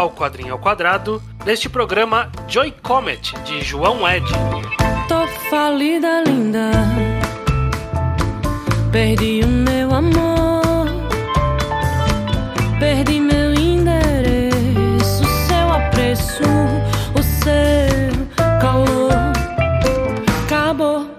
ao Quadrinho ao Quadrado, neste programa Joy Comet, de João Ed. Tô falida, linda. Perdi o meu amor. Perdi meu endereço, seu apreço, o seu calor. Acabou.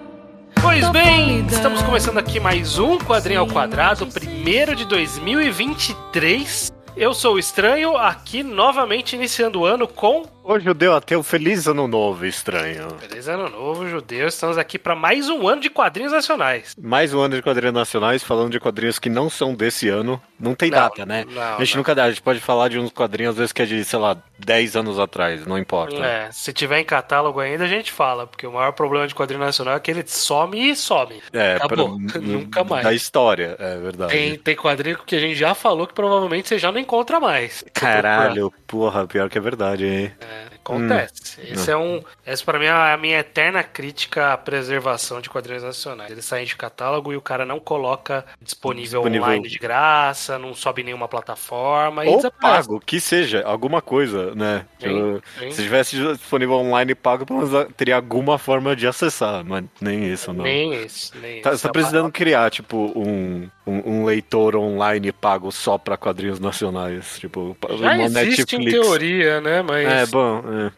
Pois bem, estamos começando aqui mais um Quadrinho ao Quadrado, primeiro de 2023. Eu sou o Estranho, aqui novamente iniciando o ano com Ô judeu ateu, feliz ano novo, estranho. Feliz Ano Novo, judeu. Estamos aqui para mais um ano de quadrinhos nacionais. Mais um ano de quadrinhos nacionais, falando de quadrinhos que não são desse ano. Não tem Não, data, né? não, a gente não. nunca dá, a gente pode falar de uns quadrinhos, às vezes, que é de, sei lá, 10 anos atrás, não importa. É, se tiver em catálogo ainda, a gente fala, porque o maior problema de quadrinho nacional é que ele some e some. É, Acabou. pra- Nunca mais. Da história, é verdade. Tem, tem quadrinho que a gente já falou que provavelmente você já não encontra mais. Caralho, porra, pior que é verdade, hein? É, acontece. Esse é um. Essa pra mim é a minha eterna crítica à preservação de quadrinhos nacionais. Eles saem de catálogo e o cara não coloca disponível, Disponível. online de graça, não sobe nenhuma plataforma Ou pago, que seja, alguma coisa, né? Sim, sim. Se tivesse disponível online pago, pelo menos teria alguma forma de acessar, mas nem isso, não. Nem isso, nem Tá, isso. você tá precisando uma- criar, tipo, um, um, um leitor online pago só pra quadrinhos nacionais. Tipo, Já uma existe em Netflix. teoria, né? Mas É, bom. é, é.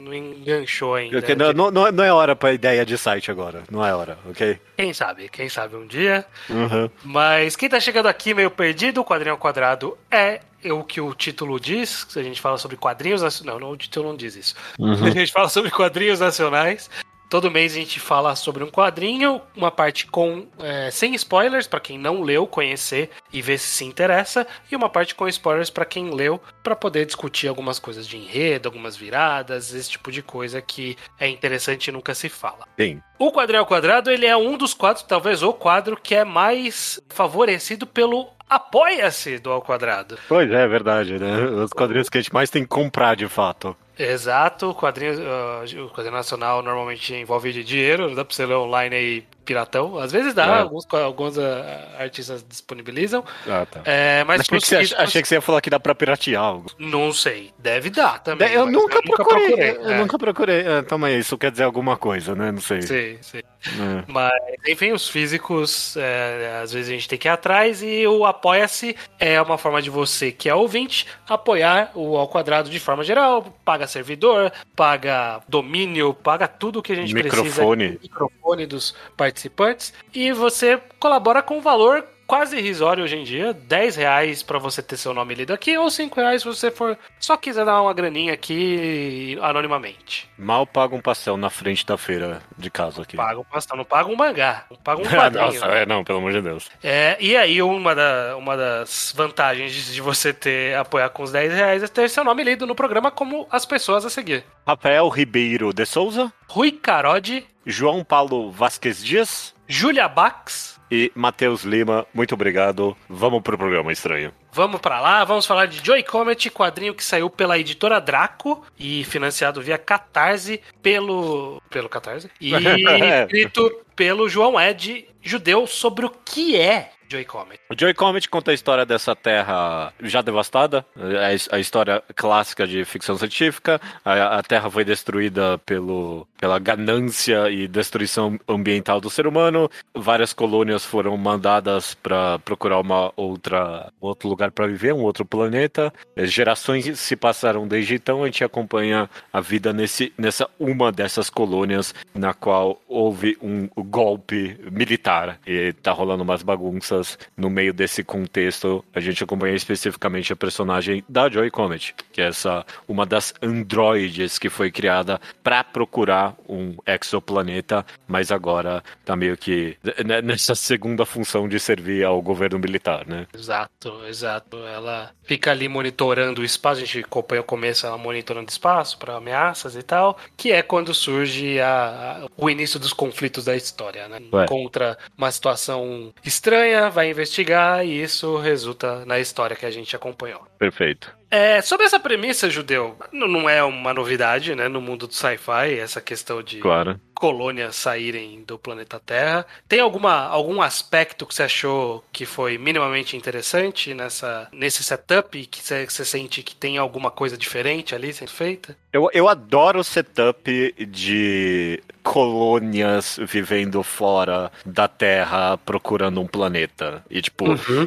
não, não enganchou ainda. Porque não, não- não é- não é hora pra ideia de site agora. Não é hora, ok? Quem sabe, quem sabe um dia. Uhum. Mas quem tá chegando aqui meio perdido, o quadrinho ao quadrado é o que o título diz. Se a gente fala sobre quadrinhos nacionais. Não, não, o título não diz isso. A gente fala sobre quadrinhos nacionais. Todo mês a gente fala sobre um quadrinho, uma parte com é, sem spoilers para quem não leu, conhecer e ver se se interessa, e uma parte com spoilers para quem leu, para poder discutir algumas coisas de enredo, algumas viradas, esse tipo de coisa que é interessante e nunca se fala. Sim. O quadrinho ao quadrado, ele é um dos quadros, talvez o quadro que é mais favorecido pelo Apoia-se do Ao Quadrado. Pois é, é verdade, né? Os quadrinhos que a gente mais tem que comprar de fato. Exato, o quadrinho, ah, o quadrinho nacional normalmente envolve dinheiro, não dá pra você ler online aí piratão. Às vezes dá, É. alguns, alguns ah, artistas disponibilizam. Ah, tá. É, mas Achei que, você, pros- achei que você ia falar que dá pra piratear algo. Não sei, deve dar também. eu mas nunca procurei. Eu é. nunca procurei. É, toma aí, isso quer dizer alguma coisa, né? Não sei. Sei, sei. É. Mas, enfim, os físicos, é, às vezes a gente tem que ir atrás e o Apoia-se é uma forma de você, que é ouvinte, apoiar o Ao Quadrado de forma geral. Paga servidor, paga domínio, paga tudo que a gente Microfone. precisa. Microfone dos participantes. E você colabora com um valor quase irrisório hoje em dia, 10 reais pra você ter seu nome lido aqui, ou 5 reais se você for só quiser dar uma graninha aqui anonimamente. Mal paga um pastel na frente da feira de casa aqui. Paga um pastel, não paga um mangá, não paga um quadrinho. Nossa, é, não, pelo amor de Deus. É, e aí, uma, da- uma das vantagens de, de você ter apoiar com os 10 reais é ter seu nome lido no programa como as pessoas a seguir. Rafael Ribeiro de Souza, Rui Carode, João Paulo Vasquez Dias Júlia Bax. E Matheus Lima. Muito obrigado. Vamos pro programa estranho. Vamos pra lá, vamos falar de Joy Comet, quadrinho que saiu pela editora Draco e financiado via Catarse pelo. pelo Catarse. E escrito pelo João Ed, judeu, sobre o que é Joy Comet. O Joy Comet conta a história dessa terra já devastada, é a his- a história clássica de ficção científica. A, a terra foi destruída pelo, pela ganância e destruição ambiental do ser humano. Várias colônias foram mandadas para procurar uma outra outro lugar para viver, um outro planeta. Gerações se passaram desde então. A gente acompanha a vida nesse, nessa uma dessas colônias na qual houve um golpe militar e tá rolando umas bagunças no meio desse contexto. A gente acompanha especificamente a personagem da Joy Comet, que é essa uma das androides que foi criada para procurar um exoplaneta, mas agora tá meio que né, nessa segunda função de servir ao governo militar, né? Exato, exato. Ela fica ali monitorando o espaço, a gente acompanha o começo ela monitorando o espaço para ameaças e tal, que é quando surge a, a- o início dos conflitos da história, né? Ué. Encontra uma situação estranha, vai investigar e isso resulta na história que a gente acompanhou. Perfeito. É, sobre essa premissa, Judeu, não é uma novidade, né, no mundo do sci-fi, essa questão de Claro. colônias saírem do planeta Terra. Tem alguma, algum aspecto que você achou que foi minimamente interessante nessa, nesse setup que você, que você sente que tem alguma coisa diferente ali sendo feita? Eu, eu adoro o setup de colônias vivendo fora da Terra procurando um planeta. E, tipo,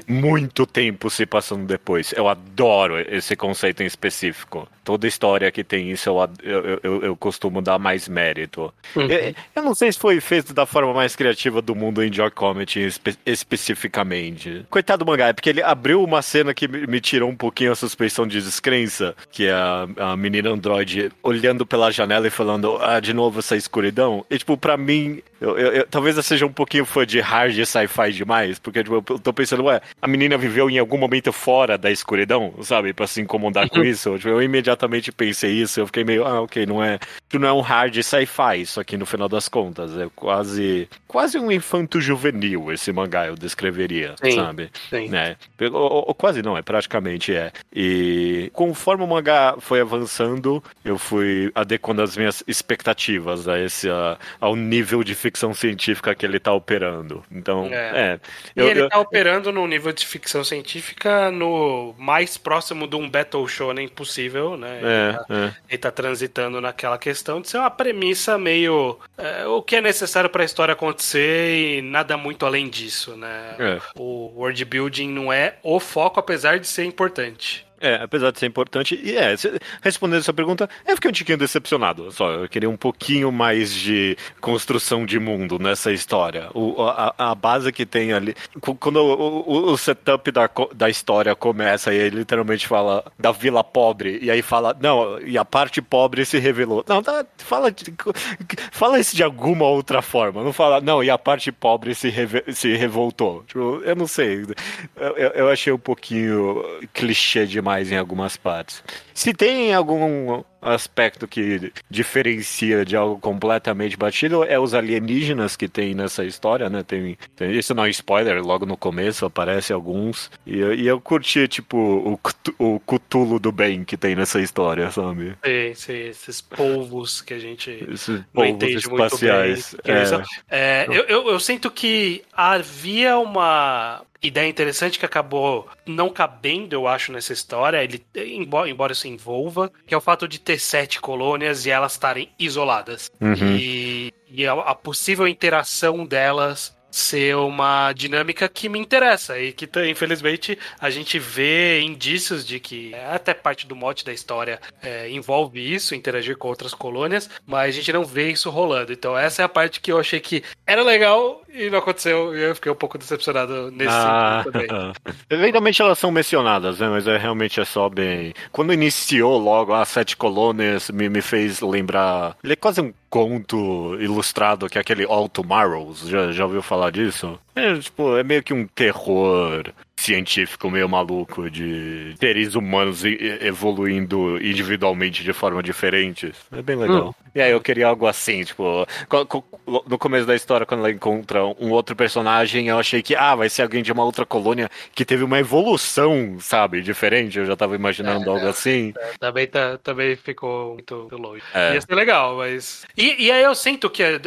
muito tempo se passando depois. Eu adoro esse conceito em específico. Toda história que tem isso, eu, eu, eu, eu costumo dar mais mérito. Uhum. Eu, eu não sei se foi feito da forma mais criativa do mundo em Joy Comet espe- especificamente. Coitado do mangá, é porque ele abriu uma cena que me me tirou um pouquinho a suspeição de descrença, que é a, a menina androide olhando pela janela e falando, ah, de novo essa escuridão. E, tipo, pra mim, eu, eu- eu- talvez eu seja um pouquinho fã de hard sci-fi demais, porque, tipo, eu tô pensando, ué, a menina viveu em algum momento fora da escuridão, sabe? Pra se incomodar com isso. Tipo, eu imediatamente pensei isso, eu fiquei meio, ah, ok, não é, não é um hard sci-fi, isso aqui no final das contas. É quase, quase um infanto juvenil esse mangá, eu descreveria, Sim. sabe? Sim. É, ou, ou- quase não, é praticamente é. E conforme o mangá foi avançando, eu fui adequando as minhas expectativas a esse, a- ao nível de ficção científica que ele tá operando. Então, É. é. E eu- ele eu- tá operando num nível de ficção científica no mais próximo de um Battle Shonen possível, né? Ele tá- é, é. Ele tá transitando naquela questão de ser uma premissa meio. é, o que é necessário pra história acontecer e nada muito além disso, né? É. O world building não é o foco, apesar de ser importante. É, apesar de ser importante, e é, respondendo essa pergunta, eu fiquei um tiquinho decepcionado. Só, eu queria um pouquinho mais de construção de mundo nessa história. O, a, a base que tem ali. Quando o, o- o setup da, da história começa, e ele literalmente fala da vila pobre, e aí fala, não, e a parte pobre se revelou. Não, tá, fala, fala isso de alguma outra forma. Não fala, não, e a parte pobre se, reve- se revoltou. Tipo, eu não sei. Eu- eu achei um pouquinho clichê demais em algumas partes. Se tem algum aspecto que diferencia de algo completamente batido, é os alienígenas que tem nessa história, né? Tem, tem- isso não é spoiler, logo no começo aparece alguns. E, eu- e eu curti, tipo, o, o Cthulhu do bem que tem nessa história, sabe? Sim, sim, esses polvos que a gente Esses não povos entende muito espaciais. bem. que eles é. É, eu, eu, eu sinto que havia uma ideia interessante que acabou não cabendo, eu acho, nessa história, ele, embora, embora se envolva, que é o fato de ter sete colônias e elas estarem isoladas. Uhum. E, e a, a possível interação delas ser uma dinâmica que me interessa e que infelizmente a gente vê indícios de que até parte do mote da história é, envolve isso, interagir com outras colônias, mas a gente não vê isso rolando. Então essa é a parte que eu achei que era legal e não aconteceu e eu fiquei um pouco decepcionado nesse Ah, também. eventualmente elas são mencionadas, né? Mas é, realmente é só bem. Quando iniciou logo as sete colônias, me, me fez lembrar. Ele é quase um conto ilustrado que é aquele All Tomorrows. Já, já ouviu falar disso? É, tipo, é meio que um terror científico meio maluco de seres humanos evoluindo individualmente de forma diferente. É bem legal. E aí eu queria algo assim, tipo, no começo da história, quando ela encontra um outro personagem, eu achei que, ah, vai ser alguém de uma outra colônia que teve uma evolução, sabe, diferente. Eu já tava imaginando algo assim. Também, tá, também ficou muito, muito longe. É. Ia ser legal, mas. E, e aí eu sinto que, eh,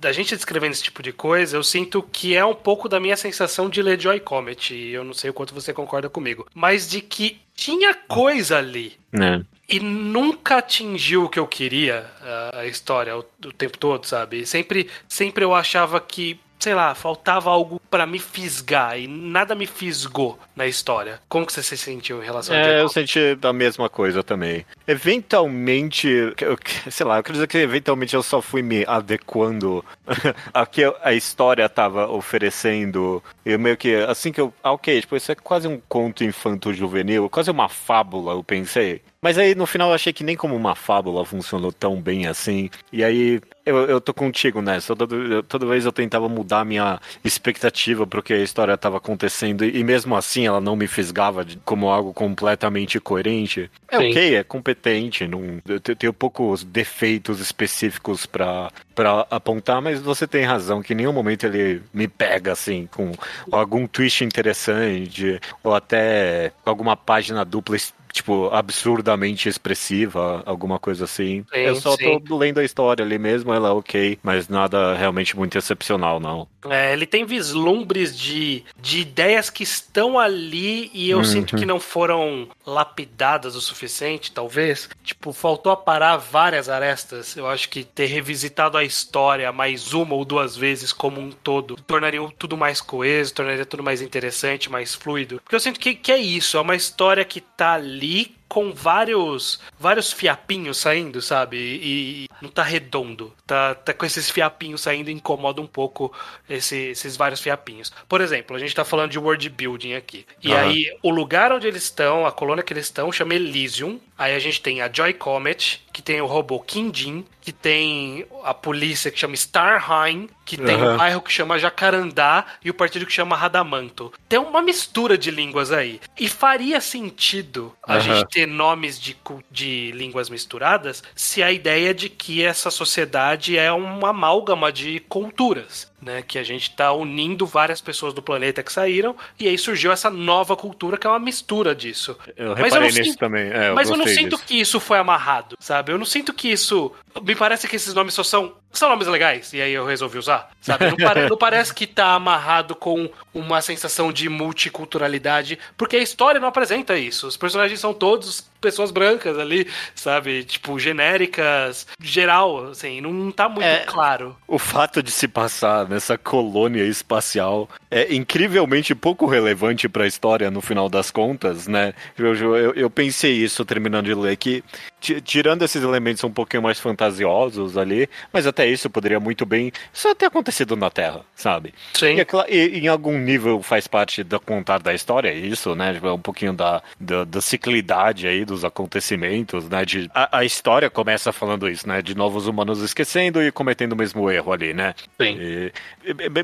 da gente descrevendo esse tipo de coisa, eu sinto que é um pouco da minha sensação de ler Joy Comet. E eu não sei o quanto você concorda comigo. Mas de que tinha coisa ali. Né? E nunca atingiu o que eu queria, a, a história, o, o tempo todo, sabe? Sempre, sempre eu achava que, sei lá, faltava algo pra me fisgar e nada me fisgou na história. Como que você se sentiu em relação a É, eu senti a mesma coisa também. Eventualmente, eu- sei lá, eu quero dizer que eventualmente eu só fui me adequando a que a história tava oferecendo. Eu meio que, assim que eu. Ah, ok, tipo, isso é quase um conto infanto-juvenil, quase uma fábula, eu pensei. Mas aí no final eu achei que nem como uma fábula funcionou tão bem assim. E aí eu, eu tô contigo nessa. Toda, toda vez eu tentava mudar minha expectativa pro que a história tava acontecendo. E mesmo assim ela não me fisgava de, como algo completamente coerente. É Sim. ok, é competente. Não, eu te- tenho poucos defeitos específicos pra, pra apontar, mas você tem razão que em nenhum momento ele me pega assim com algum twist interessante ou até alguma página dupla tipo, absurdamente expressiva, alguma coisa assim. Sim, eu só sim. tô lendo a história ali mesmo, ela é ok, mas nada realmente muito excepcional, não. É, ele tem vislumbres de, de ideias que estão ali e eu Uhum. sinto que não foram lapidadas o suficiente, talvez. Tipo, faltou aparar várias arestas. Eu acho que ter revisitado a história mais uma ou duas vezes como um todo tornaria tudo mais coeso, tornaria tudo mais interessante, mais fluido. Porque eu sinto que, que é isso, é uma história que tá ali week com vários vários fiapinhos saindo, sabe? E, e não tá redondo. Tá, tá com esses fiapinhos saindo incomoda um pouco esse- esses vários fiapinhos. Por exemplo, a gente tá falando de world building aqui. E Aham. aí, o lugar onde eles estão, a colônia que eles estão, chama Elysium. Aí a gente tem a Joy Comet, que tem o robô Kindin, que tem a polícia que chama Starheim, que tem Aham. o bairro que chama Jacarandá e o partido que chama Radamanto. Tem uma mistura de línguas aí. E faria sentido a Aham. gente ter nomes de, de línguas misturadas se a ideia de que essa sociedade é uma amálgama de culturas. Né, que a gente tá unindo várias pessoas do planeta que saíram, e aí surgiu essa nova cultura que é uma mistura disso. Eu Mas eu reparei não nisso sinto- também. É, Mas eu não gostei sinto disso. que isso foi amarrado, sabe? Eu não sinto que isso. Me parece que esses nomes só são. São nomes legais, e aí eu resolvi usar, sabe? Não, pare- não parece que tá amarrado com uma sensação de multiculturalidade, porque a história não apresenta isso. Os personagens são todos pessoas brancas ali, sabe? Tipo, genéricas, geral, assim, não tá muito É. claro. O fato de se passar nessa colônia espacial é incrivelmente pouco relevante para a história no final das contas, né? Eu, eu, eu pensei isso terminando de ler, que ti- tirando esses elementos um pouquinho mais fantasiosos ali, mas até isso poderia muito bem só ter acontecido na Terra, sabe? Sim. E, é e em algum nível faz parte do contar da história, isso, né? Tipo, é um pouquinho da, da, da ciclidade aí dos acontecimentos, né? De, a, a história começa falando isso, né? De novos humanos esquecendo e cometendo o mesmo erro ali, né? Sim. E,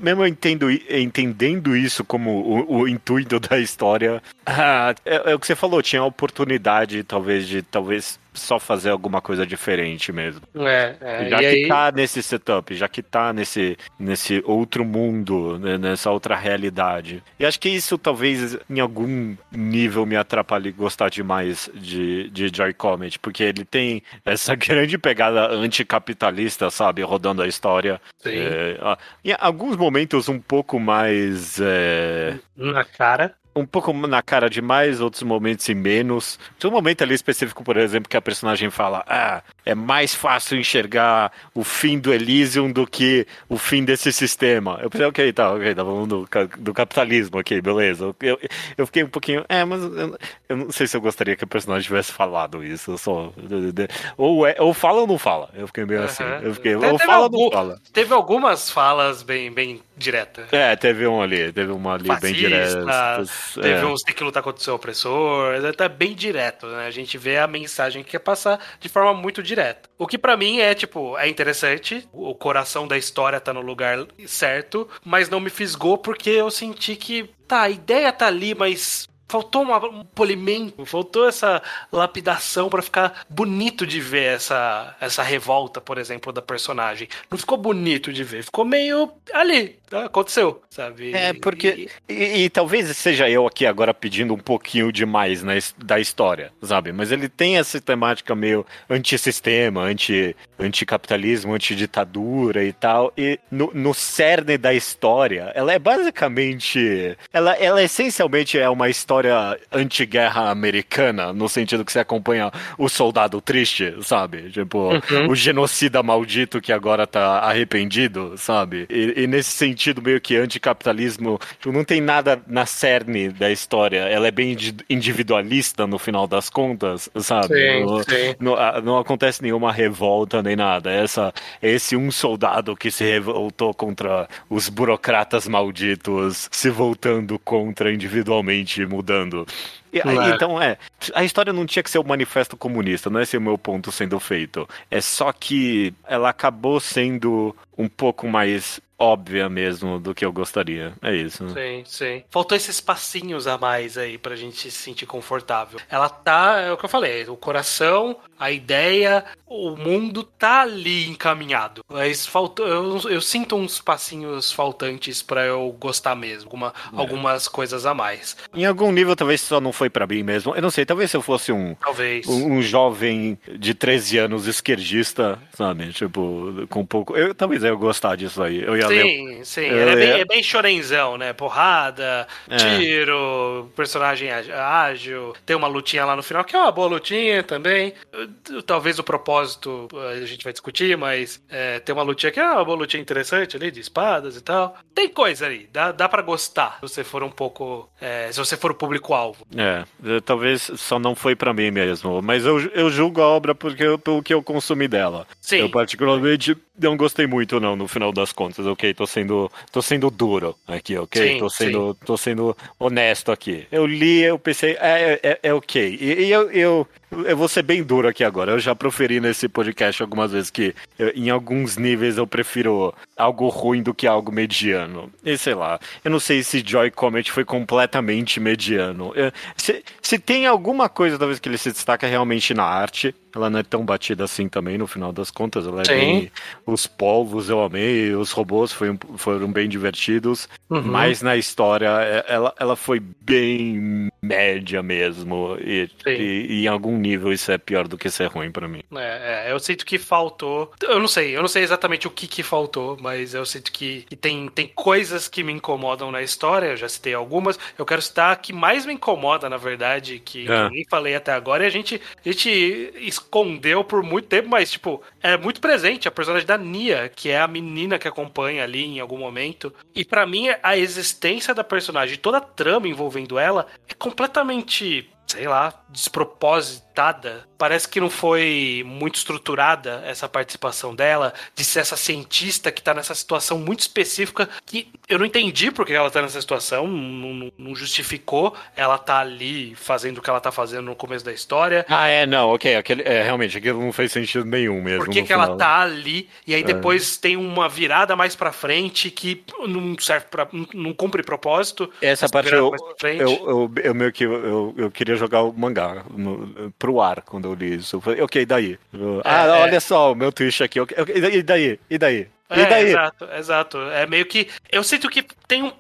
mesmo entendo, entendendo isso como o, o intuito da história, ah, é, é o que você falou, tinha a oportunidade, talvez, de talvez só fazer alguma coisa diferente mesmo. É, é, Já e que aí... tá nesse setup, já que tá nesse, nesse outro mundo, né, nessa outra realidade. E acho que isso talvez em algum nível me atrapalhe gostar demais de, de Joy Comet, porque ele tem essa grande pegada anticapitalista, sabe, rodando a história. Sim. É, em alguns momentos um pouco mais. é, Na cara. Um pouco na cara demais, outros momentos em menos. Tem um momento ali específico, por exemplo, que a personagem fala: Ah, é mais fácil enxergar o fim do Elysium do que o fim desse sistema. Eu pensei, ok, tá, ok, tá falando do, ca- do capitalismo, ok, beleza. Eu, eu fiquei um pouquinho. É, mas eu, eu não sei se eu gostaria que a personagem tivesse falado isso. Só, ou, é, ou fala ou não fala. Eu fiquei meio assim. Aham. Eu fiquei, ou fala ou algum- não fala. Teve algumas falas bem, bem diretas. É, teve um ali, teve uma ali bem Fascista, direta. Teve é. uns tem que lutar contra o seu opressor, é tá bem direto, né? A gente vê a mensagem que quer passar de forma muito direta. O que pra mim é, tipo, é interessante, o coração da história tá no lugar certo, mas não me fisgou porque eu senti que, tá, a ideia tá ali, mas faltou uma- um polimento, faltou essa lapidação pra ficar bonito de ver essa, essa revolta, por exemplo, da personagem. Não ficou bonito de ver, ficou meio ali, tá? aconteceu, sabe? É, porque. E, e talvez seja eu aqui agora pedindo um pouquinho demais his- da história, sabe? Mas ele tem essa temática meio antissistema, anti, anticapitalismo, antiditadura e tal. E no, no cerne da história, ela é basicamente. Ela, ela essencialmente é uma história anti-guerra americana, no sentido que você acompanha o soldado triste, sabe? Tipo, o genocida maldito que agora tá arrependido, sabe? E, e nesse sentido, meio que anticapitalismo, tipo, não tem nada na cerne da história. Ela é bem indi- individualista no final das contas, sabe? Sim, não, sim. Ah, não acontece nenhuma revolta nem nada. Essa, esse um soldado que se revoltou contra os burocratas malditos, se voltando contra individualmente, mudando. E, Não é. Então, é, a história não tinha que ser o manifesto comunista, não é esse o meu ponto sendo feito. É só que ela acabou sendo um pouco mais óbvia mesmo do que eu gostaria. É isso. Sim, sim. Faltou esses passinhos a mais aí pra gente se sentir confortável. Ela tá, é o que eu falei, o coração, a ideia, o mundo tá ali encaminhado. Mas faltou, eu, eu sinto uns passinhos faltantes pra eu gostar mesmo, alguma, algumas coisas a mais. Em algum nível, talvez só não foi pra mim mesmo. Eu não sei, talvez se eu fosse um, Talvez. um, um jovem de 13 anos esquerdista, sabe? Tipo, com pouco. Eu, talvez eu gostar disso aí. Eu ia ler. Sim, sim. Eu é bem, é bem chorenzão, né? Porrada, É. tiro, personagem ágil. Tem uma lutinha lá no final, que é uma boa lutinha também. Talvez o propósito uh, a gente vai discutir, mas é, tem uma lutinha que é uma lutinha interessante ali, de espadas e tal. Tem coisa ali, dá, dá pra gostar se você for um pouco. é, se você for o público-alvo. É, eh, talvez só não foi pra mim mesmo. Mas eu, eu julgo a obra porque eu, pelo que eu consumi dela. Sim. Eu particularmente não gostei muito, não, no final das contas, ok? Tô sendo, tô sendo duro aqui, ok? Sim, tô, sendo, tô sendo honesto aqui. Eu li, eu pensei, é, é, é ok. E, e eu, eu, eu vou ser bem duro aqui agora. Eu já proferi nesse podcast algumas vezes que eu- em alguns níveis eu prefiro algo ruim do que algo mediano. E sei lá, eu não sei se Joy Comet foi completamente mediano. Eu- se, se tem alguma coisa, talvez, que ele se destaca realmente na arte, ela não é tão batida assim também, no final das contas. Ela é bem. Os povos eu amei, os robôs foi- foram bem divertidos, Uhum. mas na história é- ela, ela foi bem média mesmo. E, e- em algum nível isso é pior do que ser ruim pra mim. É, é, eu sinto que faltou. Eu não sei, eu não sei exatamente o que que faltou, mas eu sinto que, que tem, tem coisas que me incomodam na história. Eu já citei algumas. Eu quero citar a que mais me incomoda, na verdade, que, É. eu nem falei até agora, e a gente, a gente escondeu por muito tempo, mas, tipo, é muito presente a personagem da Nia, que é a menina que acompanha ali em algum momento. E pra mim, a existência da personagem, toda a trama envolvendo ela, é completamente sei lá, despropositada. Parece que não foi muito estruturada essa participação dela, de ser essa cientista que tá nessa situação muito específica, que eu não entendi porque ela tá nessa situação, não, não- não justificou ela tá ali fazendo o que ela tá fazendo no começo da história. Ah, é, não, ok. Aquele, é, realmente, aquilo não fez sentido nenhum mesmo. Por que, que ela tá ali e aí depois tem uma virada mais pra frente que não serve para não cumpre propósito. Essa parte eu, pra eu, eu, eu meio que eu, eu queria jogar o mangá no, pro ar quando eu li isso. Eu falei, ok, e daí? Eu, ah, é. olha só o meu twist aqui. ok, ok, E daí? E daí? E É, daí? exato, exato. É meio que. Eu sinto que tem um,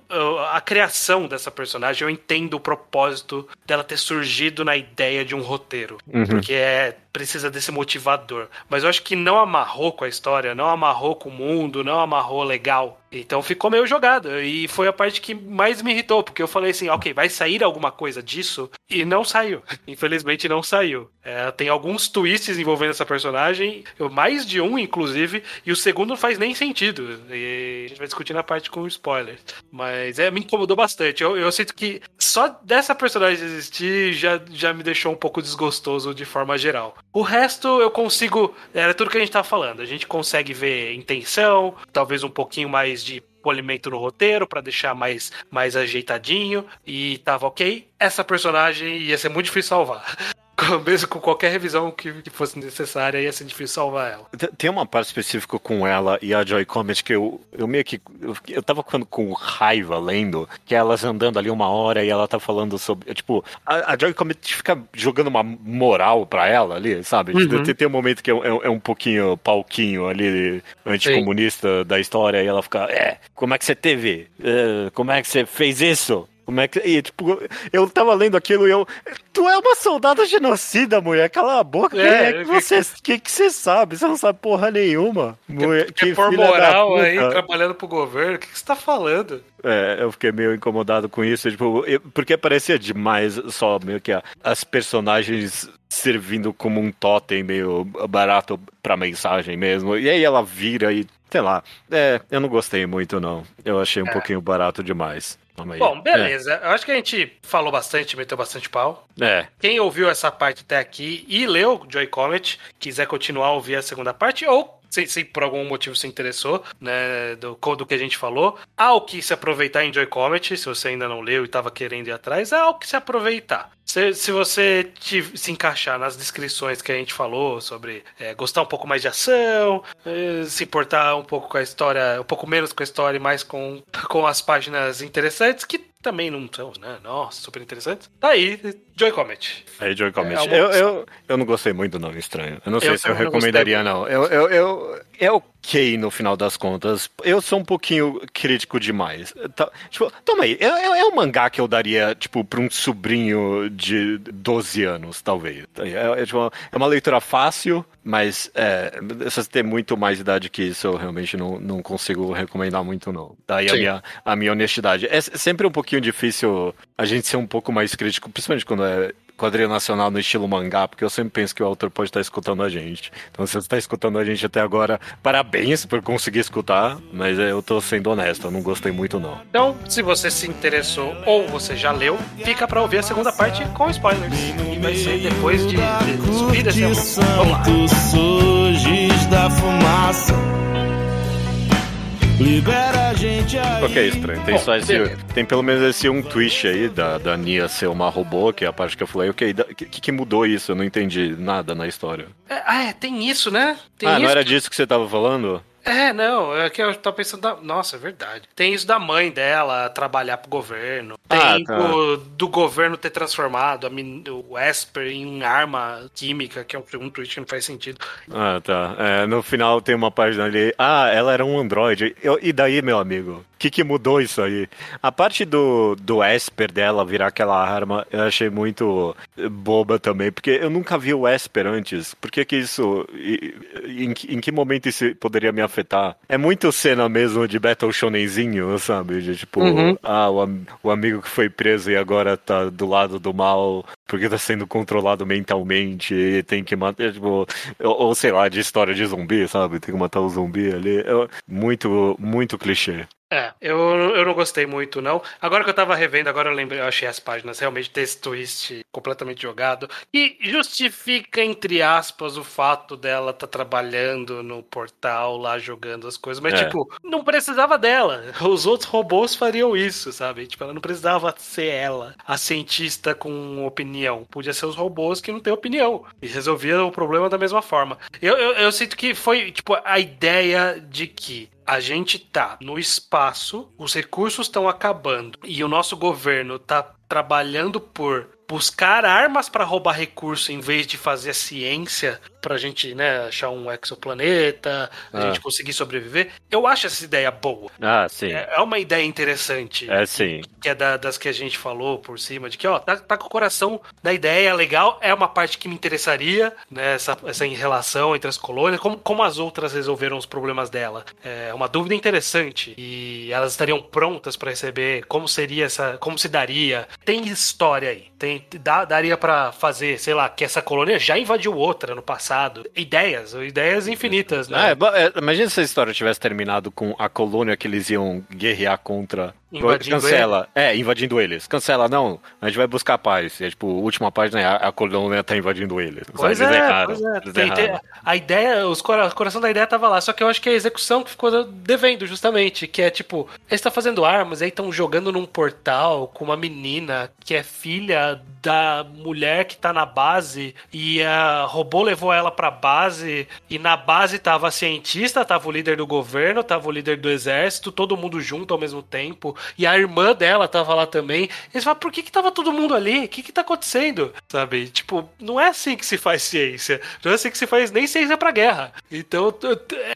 a criação dessa personagem, eu entendo o propósito dela ter surgido na ideia de um roteiro. Uhum. Porque é, precisa desse motivador. Mas eu acho que não amarrou com a história, não amarrou com o mundo, não amarrou legal. Então ficou meio jogado. E foi a parte que mais me irritou, porque eu falei assim, ok, vai sair alguma coisa disso? E não saiu. Infelizmente não saiu. É, tem alguns twists envolvendo essa personagem, mais de um, inclusive, e o segundo não faz nem sentido. E a gente vai discutir na parte com spoilers. Mas é, me incomodou bastante. Eu, eu sinto que só dessa personagem existir já, já me deixou um pouco desgostoso de forma geral. O resto eu consigo. Era tudo que a gente tava falando. A gente consegue ver intenção, talvez um pouquinho mais de polimento no roteiro pra deixar mais, mais ajeitadinho e tava ok. Essa personagem ia ser muito difícil salvar. Mesmo com qualquer revisão que, que fosse necessária, ia ser difícil salvar ela. Tem- uma parte específica com ela e a Joy Comet que eu, eu meio que. Eu, eu tava ficando com raiva lendo, que é elas andando ali uma hora e ela tá falando sobre. Tipo, a, a Joy Comet fica jogando uma moral pra ela ali, sabe? Uhum. Tem, tem um momento que é, é- é um pouquinho palquinho ali, anticomunista da história, e ela fica. É, como é que você teve? É, como é que você fez isso? Como é que. E, tipo, eu tava lendo aquilo e eu. Tu é uma soldada genocida, mulher. Cala a boca. É, é que você. que, que você sabe? Você não sabe porra nenhuma. Mulher, que filha da moral aí, trabalhando pro governo? O que, que você tá falando? É, eu fiquei meio incomodado com isso, tipo, eu- porque parecia demais só meio que a- as personagens servindo como um totem meio barato pra mensagem mesmo. E aí ela vira e, sei lá, é, eu não gostei muito não. Eu achei um pouquinho barato demais. Bom, beleza. Eu acho que a gente falou bastante, meteu bastante pau. É, Quem ouviu essa parte até aqui e leu Joy Comet, quiser continuar a ouvir a segunda parte, ou se, se por algum motivo se interessou, né, do, do que a gente falou. Há o que se aproveitar em Joy Comet, se você ainda não leu e estava querendo ir atrás, há o que se aproveitar. Se, se você te, se encaixar nas descrições que a gente falou sobre é, gostar um pouco mais de ação, é, se importar um pouco com a história, um pouco menos com a história e mais com, com as páginas interessantes, que também não são, né? Nossa, super interessantes. Tá aí, Joy Comet. Aí, Joy Comet. É, eu, eu, eu não gostei muito do nome estranho. Eu não sei Eu se eu não recomendaria, não. Eu, eu, eu, é ok no final das contas. Eu sou um pouquinho crítico demais. Tá, tipo, toma aí, é, é é um mangá que eu daria, tipo, pra um sobrinho de 12 anos, talvez. É, é, tipo, é uma leitura fácil, mas é, se você tem muito mais idade que isso, eu realmente não, não consigo recomendar muito, não. Daí a minha, a minha honestidade. É sempre um pouquinho difícil a gente ser um pouco mais crítico, principalmente quando é quadrinho nacional no estilo mangá, porque eu sempre penso que o autor pode estar escutando a gente. Então, se você está escutando a gente até agora, parabéns por conseguir escutar, mas é, eu tô sendo honesto, eu não gostei muito, não. Então, se você se interessou ou você já leu, fica pra ouvir a segunda parte com spoilers. E vai ser depois de, de subir. Vamos lá. Surges da fumaça. Libera a gente aí. Ok, estranho. Tem Bom, só esse. Tem pelo menos esse um twist aí da, da Nia ser uma robô, que é a parte que eu falei, ok, o que, que mudou isso? Eu não entendi nada na história. É, ah, é, tem isso, né? Tem ah, isso. não era disso que você tava falando? É, não, é que eu tava pensando. Da... Nossa, é verdade. Tem isso da mãe dela trabalhar pro governo. Tem Ah, tá. o- do governo ter transformado a min- o Esper em arma química, que é um, tweet que não faz sentido. Ah, tá. É, no final tem uma página ali. Ah, ela era um androide. Eu- e daí, meu amigo? O que, que mudou isso aí? A parte do, do Esper dela virar aquela arma, eu achei muito boba também, porque eu nunca vi o Esper antes. Por que que isso. Em, que- em que momento isso poderia me afetar? É muito cena mesmo de Battle Shonenzinho, sabe? De tipo, Uhum. ah, o, am- o amigo que foi preso e agora tá do lado do mal porque tá sendo controlado mentalmente e tem que matar, tipo, ou, ou sei lá, de história de zumbi, sabe? Tem que matar o zumbi ali. É muito, muito clichê. É, eu, eu não gostei muito, não. Agora que eu tava revendo, agora eu lembrei, eu achei as páginas realmente tem esse twist completamente jogado. E justifica, entre aspas, o fato dela tá trabalhando no portal lá jogando as coisas. Mas, É. tipo, não precisava dela. Os outros robôs fariam isso, sabe? Tipo, ela não precisava ser ela, a cientista com opinião. Podia ser os robôs que não têm opinião. E resolvia o problema da mesma forma. Eu, eu, eu sinto que foi, tipo, a ideia de que a gente tá no espaço, os recursos estão acabando e o nosso governo tá trabalhando por buscar armas para roubar recurso em vez de fazer ciência pra gente, né, achar um exoplaneta, a Ah. gente conseguir sobreviver. Eu acho essa ideia boa. Ah, sim. É, é uma ideia interessante É sim. que é da- das que a gente falou por cima, de que, ó, tá, tá com o coração da ideia, legal, é uma parte que me interessaria, né, essa, essa em relação entre as colônias, como, como as outras resolveram os problemas dela. É uma dúvida interessante, e elas estariam prontas para receber, como seria essa, como se daria. Tem história aí, tem, dá- daria para fazer, sei lá, que essa colônia já invadiu outra no passado. Ideias, ideias infinitas, é, né? bo- é, imagina se a história tivesse terminado com a colônia que eles iam guerrear contra. Invadindo Cancela. É, invadindo eles. Cancela, não. A gente vai buscar paz. E é, tipo, a última página é a, a colônia tá invadindo eles. Pois eles é, erraram. pois é. Eles Tem- tem- erraram. a ideia, os cora- o coração da ideia tava lá, só que eu acho que é a execução que ficou devendo, justamente. Que é tipo, eles estão fazendo armas, aí estão jogando num portal com uma menina que é filha da mulher que tá na base e a robô levou ela pra base e na base tava a cientista, tava o líder do governo, tava o líder do exército, todo mundo junto ao mesmo tempo e a irmã dela tava lá também. Eles falam, por que que tava todo mundo ali? O que que tá acontecendo? Sabe? Tipo, não é assim que se faz ciência. Não é assim que se faz nem ciência pra guerra. Então,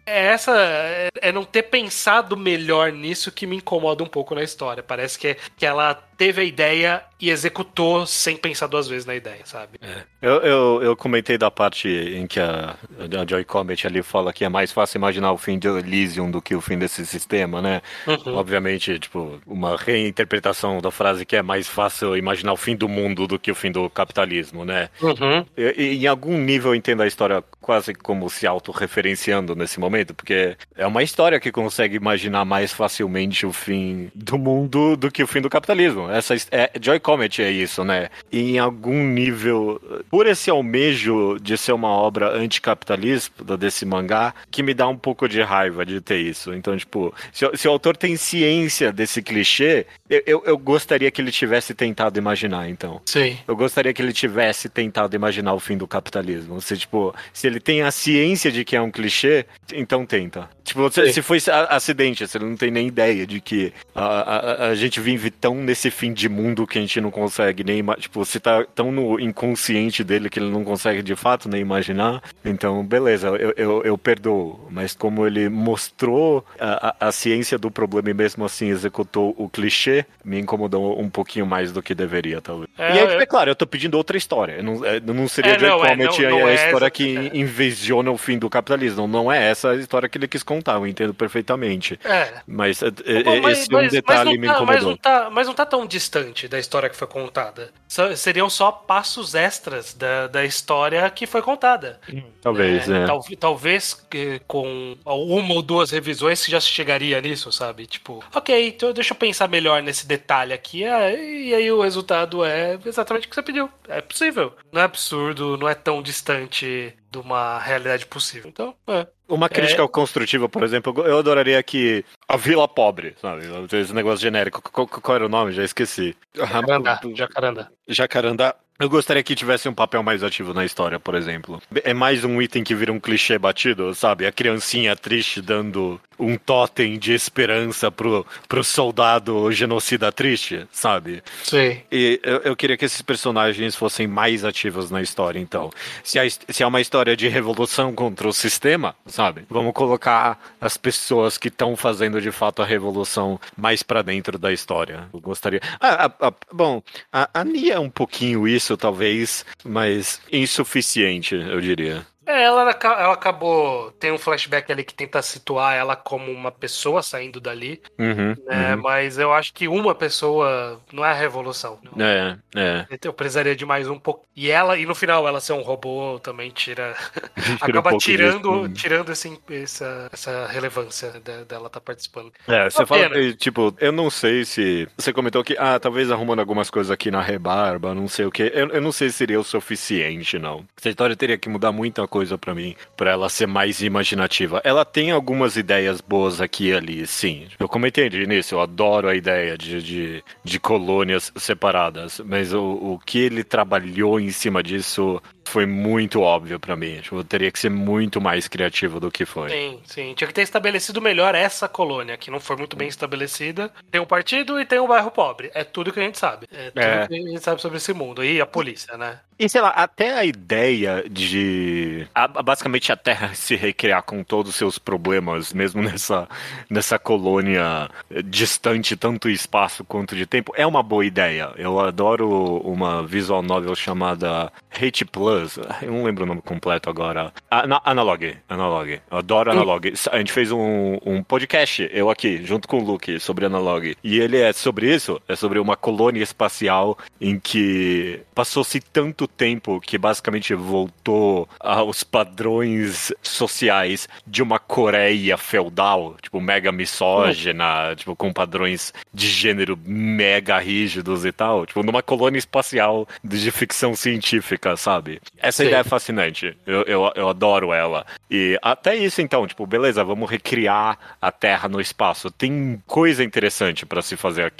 é essa é- é não ter pensado melhor nisso que me incomoda um pouco na história. Parece que, que ela teve a ideia e executou sem pensar duas vezes na ideia, sabe? Eu, eu, eu comentei da parte em que a, a Joy Comet ali fala que é mais fácil imaginar o fim de Elysium do que o fim desse sistema, né? Uhum. Obviamente, tipo, uma reinterpretação da frase que é mais fácil imaginar o fim do mundo do que o fim do capitalismo, né? Uhum. E, em algum nível eu entendo a história quase como se autorreferenciando nesse momento, porque é uma história que consegue imaginar mais facilmente o fim do mundo do que o fim do capitalismo. Essa é, Joy Comet é isso, né? E em algum nível, por esse almejo de ser uma obra anticapitalista desse mangá, que me dá um pouco de raiva de ter isso. Então, tipo, se, se o autor tem ciência desse clichê, eu, eu, eu gostaria que ele tivesse tentado imaginar, então. Sim. Eu gostaria que ele tivesse tentado imaginar o fim do capitalismo. Se, tipo, se ele tem a ciência de que é um clichê, então tenta. Tipo, se, Sim. se foi acidente, se ele não tem nem ideia de que a, a, a gente vive tão nesse fim de mundo que a gente não consegue nem... Tipo, se tá tão no inconsciente dele que ele não consegue de fato nem imaginar, então, beleza, eu, eu, eu perdoo. Mas como ele mostrou a, a, a ciência do problema e mesmo assim executou o clichê, me incomodou um pouquinho mais do que deveria, talvez. É, e aí, eu- é claro, eu tô pedindo outra história. Não, é, não seria É, não, é, não- a- não a é história essa- que é. invisiona o fim do capitalismo. Não é essa a história que ele quis contar, eu entendo perfeitamente. É. Mas, é, é, Bom, mas- esse é um mas- detalhe mas me não tá- mas incomodou. não, tá, mas não tá tão distante da história que foi contada. Seriam só passos extras da, da história que foi contada. Talvez, É, né? tal- talvez eh, com uma ou duas revisões já se chegaria nisso, sabe? Tipo, ok, então deixa eu pensar melhor nesse detalhe aqui. ah, e aí o resultado é exatamente o que você pediu. É possível. Não é absurdo, não é tão distante de uma realidade possível. Então, é. Uma crítica construtiva, por exemplo, eu adoraria que a Vila Pobre, sabe? Esse negócio genérico. Qual, qual era o nome? Já esqueci. Jacarandá, jacarandá. Jacarandá. Eu gostaria que tivesse um papel mais ativo na história, por exemplo. É mais um item que vira um clichê batido, sabe? A criancinha triste dando um totem de esperança pro, pro soldado genocida triste, sabe? Sim. E eu, eu queria que esses personagens fossem mais ativos na história, então. Se, a se é uma história de revolução contra o sistema, sabe? Vamos colocar as pessoas que estão fazendo de fato a revolução mais pra dentro da história. Eu gostaria. Ah, ah, ah, bom, a, a Nia é um pouquinho isso, talvez, mas insuficiente, eu diria. É, ela, ela acabou. Tem um flashback ali que tenta situar ela como uma pessoa saindo dali, Uhum, né? uhum. Mas eu acho que uma pessoa não é a revolução. É, é. Eu precisaria de mais um pouco. E ela, e no final, ela ser um robô também tira. Um acaba pouco tirando, disso. tirando esse, essa, essa relevância de- dela estar participando. É, você fala que, tipo, eu não sei se. Você comentou que, ah, talvez arrumando algumas coisas aqui na rebarba, não sei o que. Eu, eu não sei se seria o suficiente, não. Essa história teria que mudar muita coisa pra mim, pra ela ser mais imaginativa. Ela tem algumas ideias boas aqui e ali, sim. Eu comentei de início, eu adoro a ideia de, de, de colônias separadas, mas o, o que ele trabalhou em cima disso foi muito óbvio pra mim. Tipo, teria que ser muito mais criativo do que foi. Sim, sim. Tinha que ter estabelecido melhor essa colônia, que não foi muito bem estabelecida. Tem um partido e tem um bairro pobre. É tudo que a gente sabe. É tudo É. que a gente sabe sobre esse mundo. E a polícia, né? E sei lá, até a ideia de a- basicamente a Terra se recriar com todos os seus problemas, mesmo nessa, nessa colônia distante tanto espaço quanto de tempo, é uma boa ideia. Eu adoro uma visual novel chamada Hate Plus, eu não lembro o nome completo agora. Ana Analog, Analog. Eu adoro Analog. A gente fez um, um podcast, eu aqui, junto com o Luke, sobre Analog. E ele é sobre isso, é sobre uma colônia espacial em que passou-se tanto tempo que basicamente voltou aos padrões sociais de uma Coreia feudal, tipo, mega misógina, tipo, com padrões de gênero mega rígidos e tal, tipo, numa colônia espacial de ficção científica, sabe? Essa Sim. ideia é fascinante. Eu, eu, eu adoro ela. E até isso, então, tipo, beleza, vamos recriar a Terra no espaço. Tem coisa interessante pra se fazer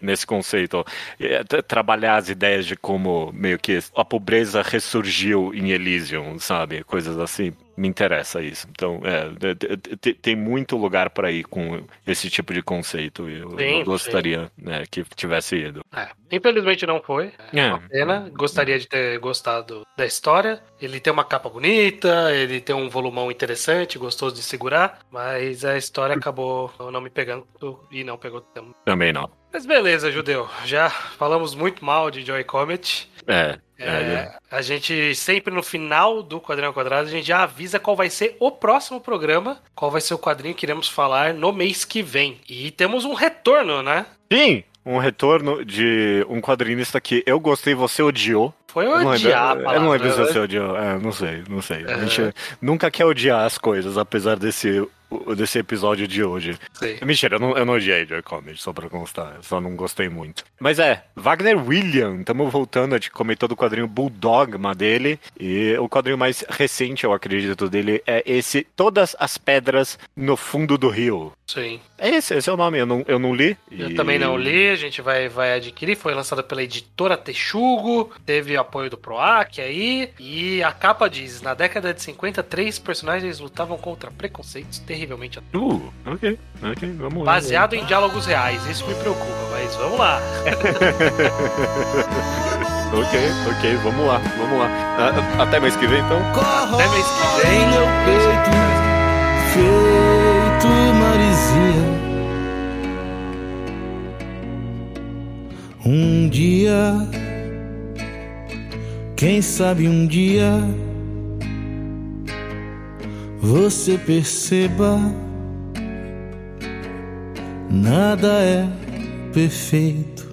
nesse conceito. Tra- Trabalhar as ideias de como meio que a pobreza ressurgiu em Elysium, sabe? Coisas assim. Me interessa isso. Então, é, tem muito lugar pra ir com esse tipo de conceito. Eu, Sim, eu gostaria né, que tivesse ido. É. Infelizmente não foi. É É. uma pena. Gostaria de ter gostado da história. Ele tem uma capa bonita, ele tem um volumão interessante, gostoso de segurar, mas a história acabou não me pegando e não pegou tempo. Também não. Mas beleza, Judeu. Já falamos muito mal de Joy Comet. É. É, a gente sempre no final do Quadrinho Quadrado, a gente já avisa qual vai ser o próximo programa, qual vai ser o quadrinho que iremos falar no mês que vem. E temos um retorno, né? Sim, um retorno de um quadrinista que eu gostei você odiou. Foi Eu não odiar a Eu não lembro se palavra, você né? odiou. É, não sei, não sei. A Aham. gente nunca quer odiar as coisas, apesar desse, desse episódio de hoje. Sim. Mentira, eu não, eu não odiei Joy Comedy, só pra constar. Eu só não gostei muito. Mas é, Wagner William, estamos voltando, a gente comentou do quadrinho Bulldogma dele. E o quadrinho mais recente, eu acredito, dele é esse Todas as Pedras no Fundo do Rio. Sim. É esse, esse é o nome, eu não, eu não li. Eu e- também não li, a gente vai, vai adquirir. Foi lançado pela editora Texugo, teve apoio do PROAC aí. E a capa diz: na década de 50, três personagens lutavam contra preconceitos terrivelmente Uh, ok, ok, vamos lá. Baseado em diálogos reais, isso me preocupa, mas vamos lá. Ok, ok, vamos lá, vamos lá. Ah, até mês que vem, então. Até mês que vem. meu peito, feito Marizia. Um dia, quem sabe um dia, você perceba, nada é perfeito.